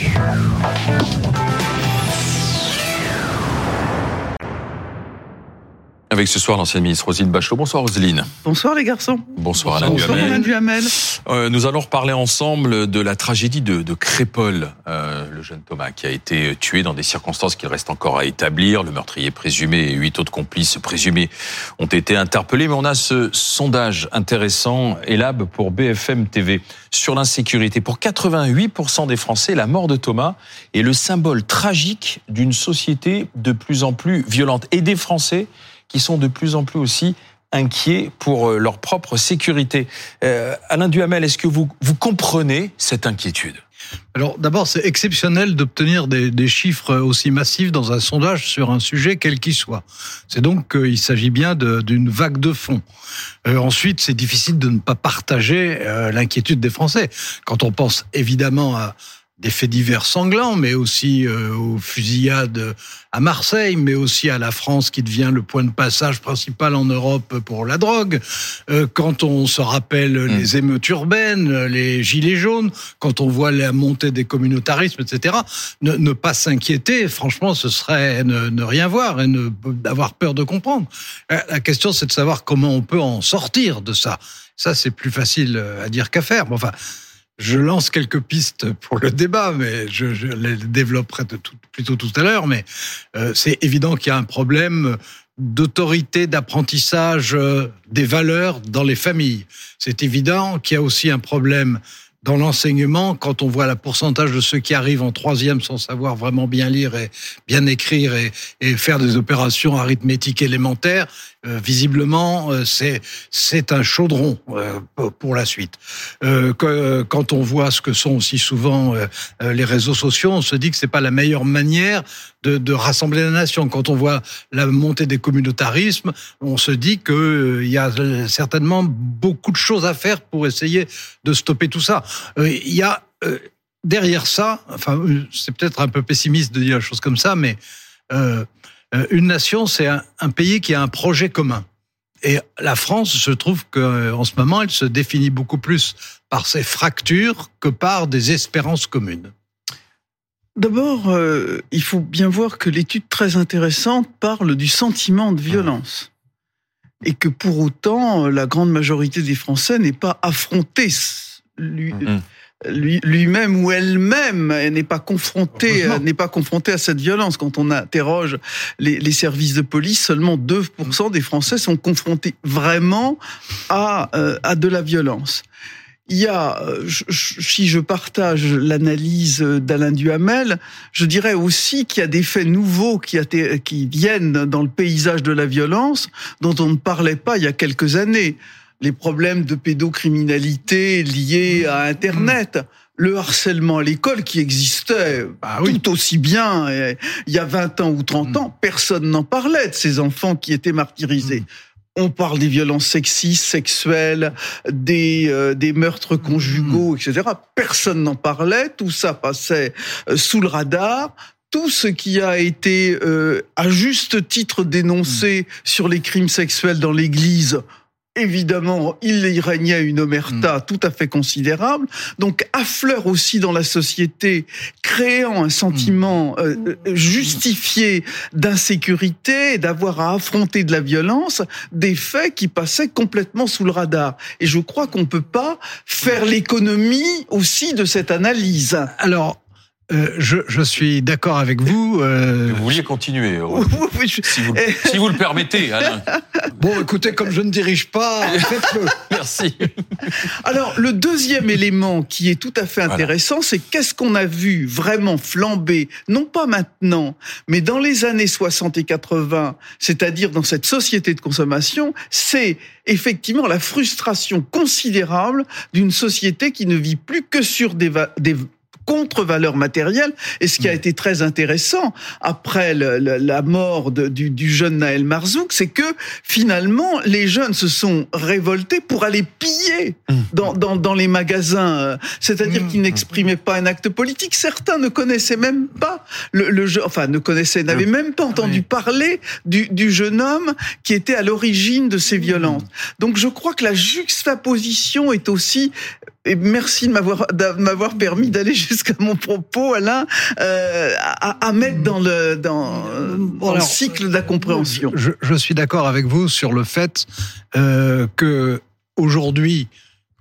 Thank you. Avec ce soir l'ancienne ministre Roselyne Bachelot. Bonsoir Roselyne. Bonsoir les garçons. Bonsoir Alain Bonsoir Duhamel. Alain Duhamel. Euh, nous allons reparler ensemble de la tragédie de, de Crépol, euh, le jeune Thomas qui a été tué dans des circonstances qu'il reste encore à établir. Le meurtrier présumé et huit autres complices présumés ont été interpellés. Mais on a ce sondage intéressant, Elab pour BFM TV, sur l'insécurité. Pour 88% des Français, la mort de Thomas est le symbole tragique d'une société de plus en plus violente. Et des Français qui sont de plus en plus aussi inquiets pour euh, leur propre sécurité. Euh, Alain Duhamel, est-ce que vous, vous comprenez cette inquiétude? Alors d'abord, c'est exceptionnel d'obtenir des, chiffres aussi massifs dans un sondage sur un sujet quel qu'il soit. C'est donc qu'il s'agit bien d'une vague de fond. Euh, ensuite, c'est difficile de ne pas partager l'inquiétude des Français. Quand on pense évidemment à des faits divers sanglants, mais aussi euh, aux fusillades à Marseille, mais aussi à la France qui devient le point de passage principal en Europe pour la drogue. Euh, quand on se rappelle mmh. les émeutes urbaines, les gilets jaunes, quand on voit la montée des communautarismes, etc., ne, ne pas s'inquiéter, franchement, ce serait ne, ne, rien voir et ne avoir peur de comprendre. La question, c'est de savoir comment on peut en sortir de ça. Ça, c'est plus facile à dire qu'à faire. Enfin je lance quelques pistes pour le débat, mais je, je les développerai de tout, plutôt tout à l'heure. Mais euh, c'est évident qu'il y a un problème d'autorité, d'apprentissage euh, des valeurs dans les familles. C'est évident qu'il y a aussi un problème dans l'enseignement, quand on voit le pourcentage de ceux qui arrivent en troisième sans savoir vraiment bien lire et bien écrire et, et faire des opérations arithmétiques élémentaires, visiblement, euh, c'est un chaudron euh, pour la suite. Quand on voit ce que sont aussi souvent les réseaux sociaux, on se dit que c'est pas la meilleure manière de, rassembler la nation. Quand on voit la montée des communautarismes, on se dit que il y a certainement beaucoup de choses à faire pour essayer de stopper tout ça. Il y a derrière ça, enfin, c'est peut-être un peu pessimiste de dire la chose comme ça, mais euh, une nation, c'est un, un, pays qui a un projet commun. Et la France, je trouve qu'en ce moment, elle se définit beaucoup plus par ses fractures que par des espérances communes. D'abord, euh, il faut bien voir que l'étude très intéressante parle du sentiment de violence. Et que pour autant, la grande majorité des Français n'est pas affronté lui, mmh lui-même ou elle-même n'est pas confrontée n'est pas confrontée à cette violence. Quand on interroge les, les services de police, seulement 2% des Français sont confrontés vraiment à, euh, à de la violence. Il y a, si je partage l'analyse d'Alain Duhamel, je dirais aussi qu'il y a des faits nouveaux qui, qui viennent dans le paysage de la violence dont on ne parlait pas il y a quelques années les problèmes de pédocriminalité liés à Internet. Le harcèlement à l'école qui existait bah oui. tout aussi bien il y a 20 ans ou 30 ans, personne n'en parlait de ces enfants qui étaient martyrisés. On parle des violences sexistes, sexuelles, des, euh, des meurtres conjugaux, etc. Personne n'en parlait, tout ça passait euh, sous le radar tout ce qui a été euh, à juste titre dénoncé sur les crimes sexuels dans l'Église, évidemment, il y régnait une omerta mmh. tout à fait considérable. Donc, affleure aussi dans la société, créant un sentiment mmh. euh, justifié d'insécurité, d'avoir à affronter de la violence, des faits qui passaient complètement sous le radar. Et je crois qu'on peut pas faire l'économie aussi de cette analyse. Alors, euh, je, je, suis d'accord avec vous. Euh... Vous vouliez continuer, oui, je... si, vous, si, vous, le permettez, Alain. Bon, écoutez, comme je ne dirige pas, faites-le. Merci. Alors, le deuxième élément qui est tout à fait intéressant, voilà. c'est qu'est-ce qu'on a vu vraiment flamber, non pas maintenant, mais dans les années 60 et 80, c'est-à-dire dans cette société de consommation, c'est effectivement la frustration considérable d'une société qui ne vit plus que sur des, des contre-valeur matérielle. Et ce qui a été très intéressant après le, le, la mort de, du, du, jeune Naël Marzouk, c'est que finalement, les jeunes se sont révoltés pour aller piller dans, dans, dans les magasins. C'est-à-dire qu'ils n'exprimaient pas un acte politique. Certains ne connaissaient même pas le, le jeu, enfin, ne connaissaient, n'avaient même pas entendu parler du, du jeune homme qui était à l'origine de ces violences. Donc, je crois que la juxtaposition est aussi et merci de m'avoir m'avoir permis d'aller jusqu'à mon propos, Alain, euh, à, à, mettre dans le dans, dans le cycle de la compréhension. Je, je suis d'accord avec vous sur le fait euh, que aujourd'hui,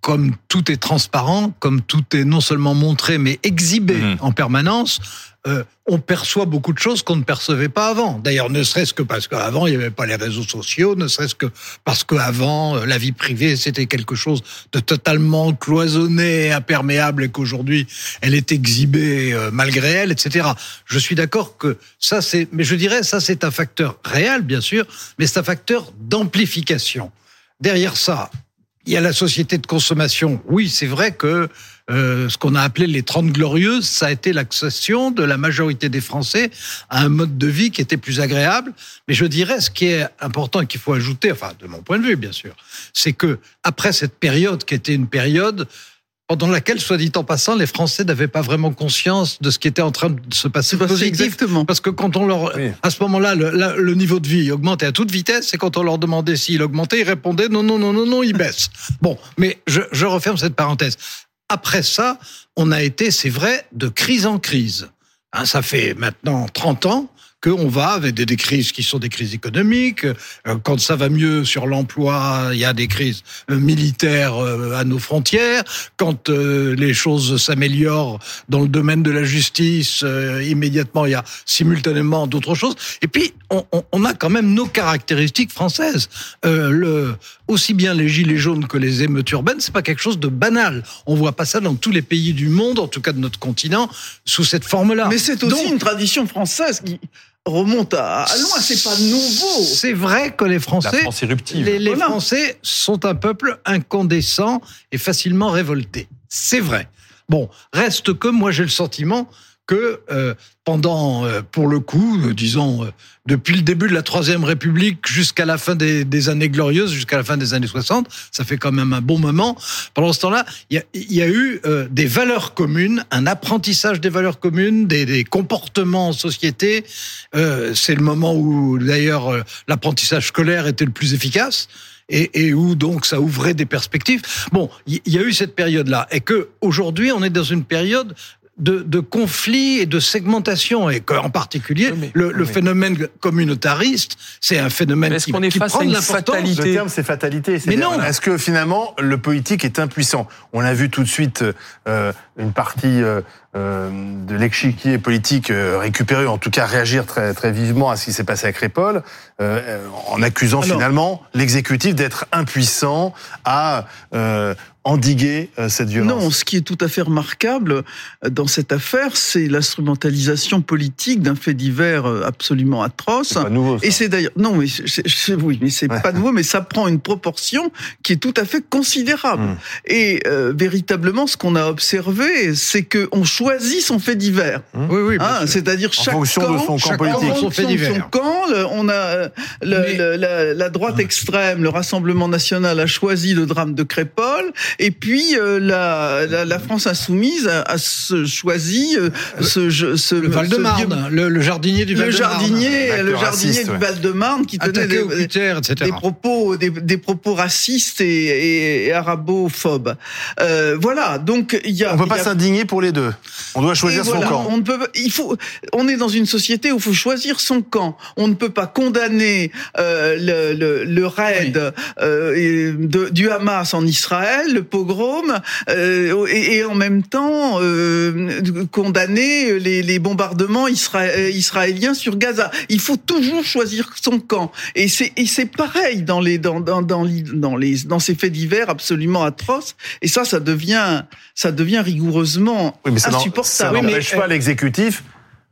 comme tout est transparent, comme tout est non seulement montré mais exhibé mmh. en permanence, euh, on perçoit beaucoup de choses qu'on ne percevait pas avant. D'ailleurs, ne serait-ce que parce qu'avant, il n'y avait pas les réseaux sociaux, ne serait-ce que parce qu'avant, euh, la vie privée, c'était quelque chose de totalement cloisonné, imperméable, et qu'aujourd'hui, elle est exhibée euh, malgré elle, etc. Je suis d'accord que ça, c'est, mais je dirais, ça, c'est un facteur réel, bien sûr, mais c'est un facteur d'amplification. Derrière ça, il y a la société de consommation. Oui, c'est vrai que euh, ce qu'on a appelé les Trente Glorieuses, ça a été l'accession de la majorité des Français à un mode de vie qui était plus agréable. Mais je dirais, ce qui est important et qu'il faut ajouter, enfin, de mon point de vue, bien sûr, c'est que après cette période qui était une période pendant laquelle, soit dit en passant, les Français n'avaient pas vraiment conscience de ce qui était en train de se passer Exactement. Parce que quand on leur, à ce moment-là, le, le, niveau de vie augmentait à toute vitesse, et quand on leur demandait s'il augmentait, ils répondaient non, non, non, non, non, il baisse. bon, mais je, je referme cette parenthèse. Après ça, on a été, c'est vrai, de crise en crise. Hein, ça fait maintenant 30 ans qu'on va avec des, crises qui sont des crises économiques. Euh, quand ça va mieux sur l'emploi, il y a des crises euh, militaires euh, à nos frontières. Quand les choses s'améliorent dans le domaine de la justice, immédiatement, il y a simultanément d'autres choses. Et puis, on, on, a quand même nos caractéristiques françaises. le, aussi bien les gilets jaunes que les émeutes urbaines, c'est pas quelque chose de banal. On voit pas ça dans tous les pays du monde, en tout cas de notre continent, sous cette forme-là. Mais c'est aussi une tradition française qui remonte à, loin, c'est pas nouveau. C'est vrai que les Français, les, les Français sont un peuple incandescent et facilement révolté. C'est vrai. Bon, reste que moi j'ai le sentiment que euh, pendant, euh, pour le coup, euh, disons, depuis le début de la Troisième République jusqu'à la fin des, années glorieuses, jusqu'à la fin des années 60, ça fait quand même un bon moment. Pendant ce temps-là, il y, y a, eu des valeurs communes, un apprentissage des valeurs communes, des, comportements en société. C'est le moment où, d'ailleurs, l'apprentissage scolaire était le plus efficace. Et, où donc ça ouvrait des perspectives. Bon, il y, a eu cette période-là, et que aujourd'hui on est dans une période de, de conflits et de segmentation, et en particulier le, le phénomène communautariste, c'est un phénomène qui, est qui prend de l'importance. Le terme, c'est fatalité. Mais non. Est-ce que finalement le politique est impuissant? On a vu tout de suite euh, une partie euh, de l'échiquier politique euh, récupérer, en tout cas réagir très très vivement à ce qui s'est passé à Crépol, euh, en accusant finalement l'exécutif d'être impuissant à endiguer cette violence. Non, ce qui est tout à fait remarquable dans cette affaire, c'est l'instrumentalisation politique d'un fait divers absolument atroce. Pas nouveau, ça. Et c'est d'ailleurs non, mais oui, mais c'est pas nouveau, mais ça prend une proportion qui est tout à fait considérable. Mmh. Et véritablement, ce qu'on a observé, c'est que on choisit son fait divers. Mmh. Oui, oui. Hein, C'est-à-dire chaque fonction camp, de son camp politique. Son fait divers. Son camp, le, on a euh, le, Mais... le, la, la, droite extrême, le Rassemblement national a choisi le drame de Crépol, et puis euh, la, la, la, France insoumise a, a choisi euh, ce, ce, le Val-de-Marne, le, le, jardinier du Val-de-Marne, le jardinier, le jardinier du Val-de-Marne qui tenait des, des, propos, des, des, propos racistes et, et, et arabophobes. Euh, voilà, donc il y a. On peut pas a... s'indigner pour les deux. On doit choisir voilà, son camp. On ne peut, il faut, on est dans une société où il faut choisir son camp. On ne peut pas condamner euh, le, le, le, raid oui. euh, de, du Hamas en Israël, le pogrom, euh, et, et, en même temps euh, condamner les, les bombardements isra israéliens sur Gaza. Il faut toujours choisir son camp. Et c'est et c'est pareil dans les dans dans dans, dans les dans ces faits divers absolument atroces. Et ça, ça devient ça devient rigoureusement oui, mais insupportable. Ça n'empêche oui, pas l'exécutif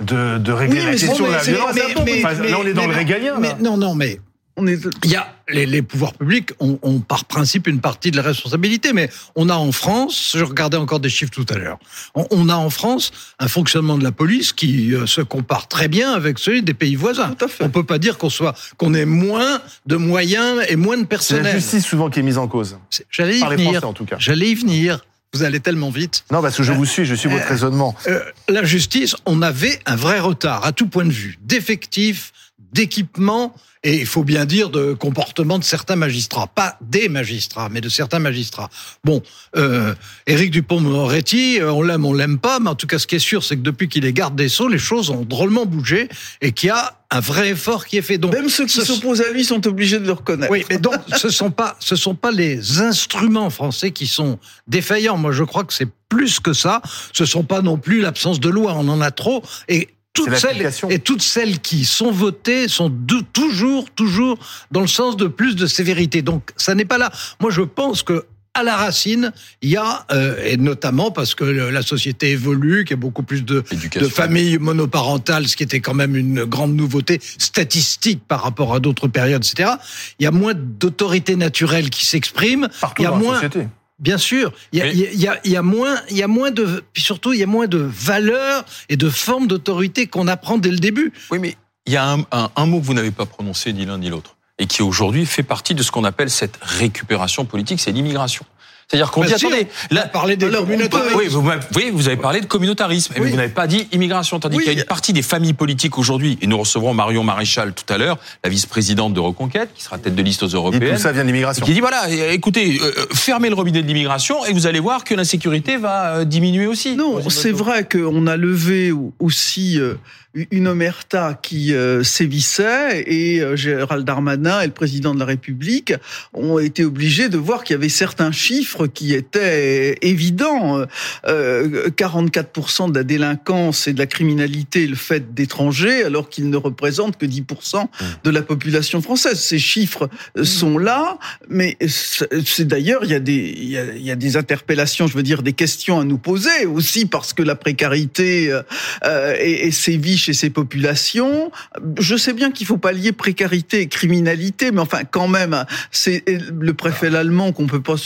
de, de régler oui, la question de la violence. Mais, mais, enfin, là, on est dans le régalien. Mais, non, non, mais on est... il y a les, les pouvoirs publics ont, ont, par principe une partie de la responsabilité, mais on a en France, je regardais encore des chiffres tout à l'heure, on, on, a en France un fonctionnement de la police qui euh, se compare très bien avec celui des pays voisins. On peut pas dire qu'on soit qu'on ait moins de moyens et moins de personnel. C'est la justice souvent qui est mise en cause. J'allais y Par venir. Les Français, en tout cas. J'allais y venir. Vous allez tellement vite. Non, parce que je vous suis, je suis votre raisonnement. Euh, la justice, on avait un vrai retard à tout point de vue, d'effectifs, d'équipement et il faut bien dire de comportement de certains magistrats, pas des magistrats, mais de certains magistrats. Bon, euh, Éric Dupont-Moretti, euh, on l'aime, on l'aime pas, mais en tout cas, ce qui est sûr, c'est que depuis qu'il est garde des sceaux, les choses ont drôlement bougé et qu'il y a un vrai effort qui est fait. Donc, même ceux qui s'opposent à lui sont obligés de le reconnaître. Oui, mais donc ce sont pas, ce sont pas les instruments français qui sont défaillants. Moi, je crois que c'est plus que ça. Ce sont pas non plus l'absence de loi. On en a trop et toutes celles, et toutes celles qui sont votées sont toujours, toujours dans le sens de plus de sévérité. Donc, ça n'est pas là. Moi, je pense que à la racine, il y a, euh, et notamment parce que la société évolue, qu'il y a beaucoup plus de, de, familles monoparentales, ce qui était quand même une grande nouveauté statistique par rapport à d'autres périodes, etc. Il y a moins d'autorité naturelle qui s'exprime. Partout il y a dans moins, la société. Bien sûr, il y a, il y a, il y a moins, il y a moins de, puis surtout, il y a moins de valeurs et de formes d'autorité qu'on apprend dès le début. Oui, mais il y a un, un, un mot que vous n'avez pas prononcé ni l'un ni l'autre et qui aujourd'hui fait partie de ce qu'on appelle cette récupération politique, c'est l'immigration. C'est-à-dire qu'on dit, attendez, là, parler des communautarismes. Oui, vous, oui, vous avez parlé de communautarisme, mais vous n'avez pas dit immigration. Tandis qu'il y a une partie des familles politiques aujourd'hui, et nous recevrons Marion Maréchal tout à l'heure, la vice-présidente de Reconquête, qui sera tête de liste aux européennes. Et tout ça vient de l'immigration. Qui dit, voilà, écoutez, euh, fermez le robinet de l'immigration et vous allez voir que l'insécurité va euh, diminuer aussi. Non, c'est vrai qu'on a levé aussi euh, une omerta qui euh, sévissait et euh, Gérald Darmanin et le président de la République ont été obligés de voir qu'il y avait certains chiffres qui étaient évidents. Euh, 44% de la délinquance et de la criminalité le fait d'étrangers alors qu'ils ne représentent que 10% de la population française. Ces chiffres sont là, mais c'est d'ailleurs il y a des il y a, il y a, des interpellations, je veux dire des questions à nous poser aussi parce que la précarité euh, et, et sévit chez ces populations. Je sais bien qu'il faut pas lier précarité et criminalité, mais enfin, quand même, c'est le préfet allemand qu'on peut pas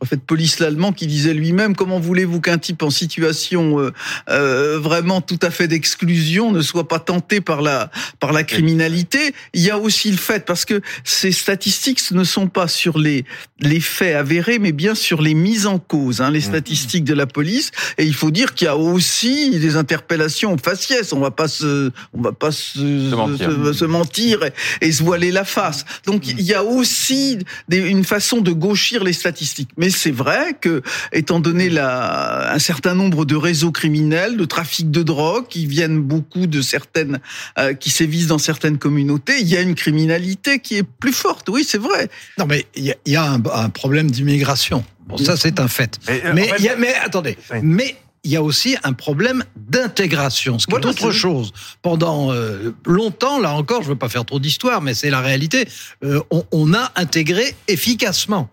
préfet de police l'allemand qui disait lui-même comment voulez-vous qu'un type en situation euh, euh, vraiment tout à fait d'exclusion ne soit pas tenté par la par la criminalité? Il y a aussi le fait parce que ces statistiques ne sont pas sur les les faits avérés mais bien sur les mises en cause hein, les mmh. statistiques de la police. Et il faut dire qu'il y a aussi des interpellations faciès. On va pas se on va pas se, se mentir, se, se mentir et, et, se voiler la face. Donc mmh. il y a aussi des, une façon de gauchir les statistiques. Mais c'est vrai que, étant donné la, un certain nombre de réseaux criminels, de trafic de drogue, qui viennent beaucoup de certaines, euh, qui sévissent dans certaines communautés, il y a une criminalité qui est plus forte. Oui, c'est vrai. Non, mais il y a, y a un, un, problème d'immigration. Bon, ça, c'est un fait. Mais, euh, mais, fait, y a, mais attendez, oui. mais il y a aussi un problème d'intégration, ce qui voilà, est autre chose. Pendant euh, longtemps, là encore, je ne veux pas faire trop d'histoire, mais c'est la réalité, euh, on, on, a intégré efficacement.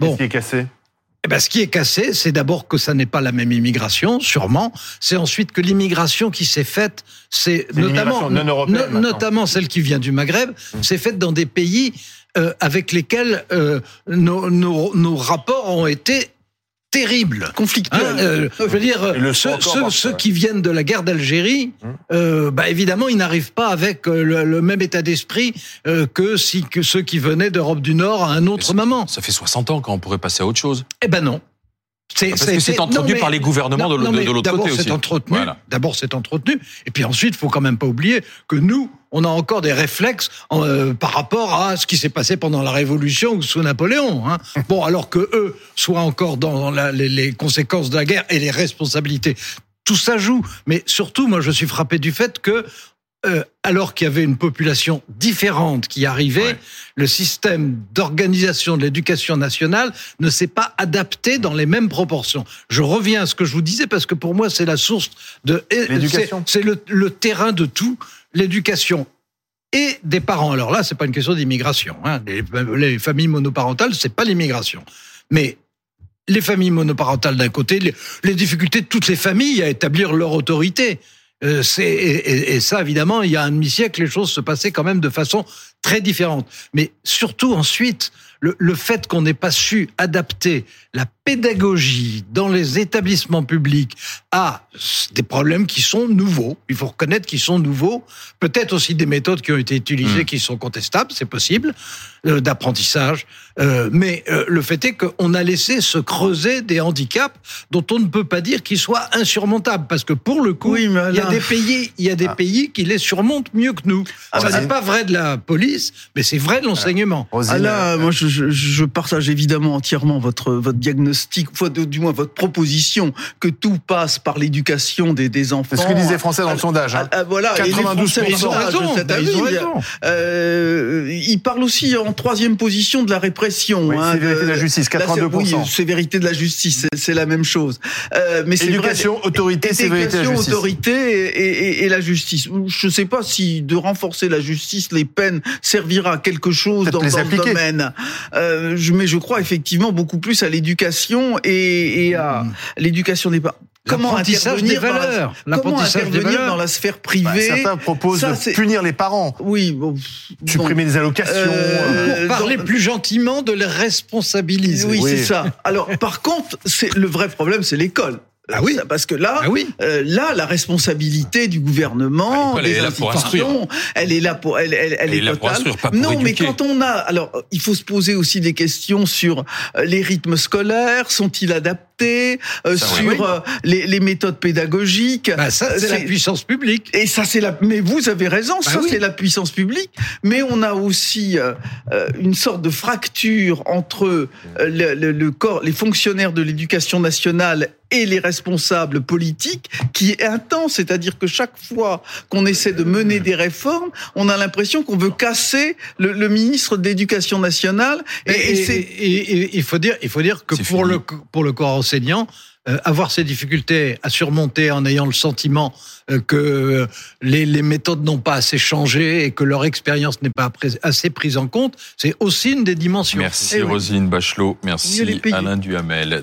Bon. qui est cassé? Eh ben, ce qui est cassé, c'est d'abord que ça n'est pas la même immigration, sûrement. C'est ensuite que l'immigration qui s'est faite, c'est notamment, no, notamment celle qui vient du Maghreb, mmh. c'est faite dans des pays euh, avec lesquels euh, nos, nos, nos rapports ont été terrible, conflictuel. Hein, euh, je veux dire, ceux, ceux, ceux, qui viennent de la guerre d'Algérie, hum. euh, bah évidemment, ils n'arrivent pas avec euh, le, le même état d'esprit euh, que si que ceux qui venaient d'Europe du Nord à un autre moment. Ça fait 60 ans quand on pourrait passer à autre chose. Eh ben non. C'est, Parce que c'est entretenu non, mais, par les gouvernements non, de, de, de l'autre côté aussi. Entretenu, voilà. D'abord, c'est entretenu. Et puis ensuite, il faut quand même pas oublier que nous, on a encore des réflexes euh, par rapport à ce qui s'est passé pendant la Révolution ou sous Napoléon. Hein. Bon, alors que eux soient encore dans la, les, les conséquences de la guerre et les responsabilités. Tout ça joue. Mais surtout, moi, je suis frappé du fait que euh, alors qu'il y avait une population différente qui arrivait, ouais. le système d'organisation de l'éducation nationale ne s'est pas adapté dans les mêmes proportions. Je reviens à ce que je vous disais parce que pour moi c'est la source de l'éducation. C'est le, le, terrain de tout, l'éducation et des parents. Alors là, c'est pas une question d'immigration. Hein. Les, les familles monoparentales, c'est pas l'immigration, mais les familles monoparentales d'un côté, les, difficultés de toutes les familles à établir leur autorité. Euh, et, ça évidemment il y a un demi-siècle les choses se passaient quand même de façon très différente mais surtout ensuite le, le fait qu'on n'ait pas su adapter la pédagogie dans les établissements publics à des problèmes qui sont nouveaux. Il faut reconnaître qu'ils sont nouveaux. Peut-être aussi des méthodes qui ont été utilisées mmh. qui sont contestables, c'est possible, euh, d'apprentissage. Euh, mais euh, le fait est qu'on a laissé se creuser des handicaps dont on ne peut pas dire qu'ils soient insurmontables, parce que pour le coup, il y a des pays, il y a des ah. pays qui les surmontent mieux que nous. Ah, Ça n'est pas vrai de la police, mais c'est vrai de l'enseignement. Ah, là, moi, je, je, je, partage évidemment entièrement votre votre diagnostic, du moins votre proposition que tout passe par l'éducation des, des enfants. C'est ce que les Français dans le sondage. Hein. voilà, 92 ils ont raison. Ils ont raison. Euh, ils parlent aussi en troisième position de la répression. Oui, hein, sévérité de la justice, 82%. oui, sévérité de la justice, c'est la même chose. Euh, mais éducation, vrai, autorité, sévérité de la justice. autorité et, et, et, la justice. Je ne sais pas si de renforcer la justice, les peines servira à quelque chose dans, dans ce domaine. Euh, mais je crois effectivement beaucoup plus à l'éducation et, et à mmh. l'éducation des parents comment intervenir, des valeurs. Dans la, comment intervenir dans la sphère privée bah, Certains proposent de punir les parents. Oui, bon, supprimer des allocations. Euh, pour parler plus gentiment de les responsabiliser. Oui, oui. c'est ça. Alors, par contre, c'est le vrai problème, c'est l'école. Ah oui, parce que là, ah oui. euh, là, la responsabilité du gouvernement, elle, est là pour instruire. elle est là pour, elle, elle, elle, est, là totale. Pour instruire, pas pour non, éduquer. mais quand on a, alors, il faut se poser aussi des questions sur euh, les rythmes scolaires, sont-ils adaptés, euh, ça, sur oui. euh, les, les, méthodes pédagogiques. Bah ça, c'est la puissance publique. Et ça, c'est la. Mais vous avez raison, bah ça, oui. c'est la puissance publique. Mais on a aussi euh, une sorte de fracture entre le, le, le corps, les fonctionnaires de l'éducation nationale et les responsables politiques qui est intense. C'est-à-dire que chaque fois qu'on essaie de mener des réformes, on a l'impression qu'on veut casser le, le ministre de l'Éducation nationale. Et, et, et, il faut dire, il faut dire que pour fini. le pour le corps euh, avoir ces difficultés à surmonter en ayant le sentiment euh, que les, les méthodes n'ont pas assez changé et que leur expérience n'est pas assez prise en compte, c'est aussi une des dimensions. Merci Rosine Bachelot, merci Alain Duhamel.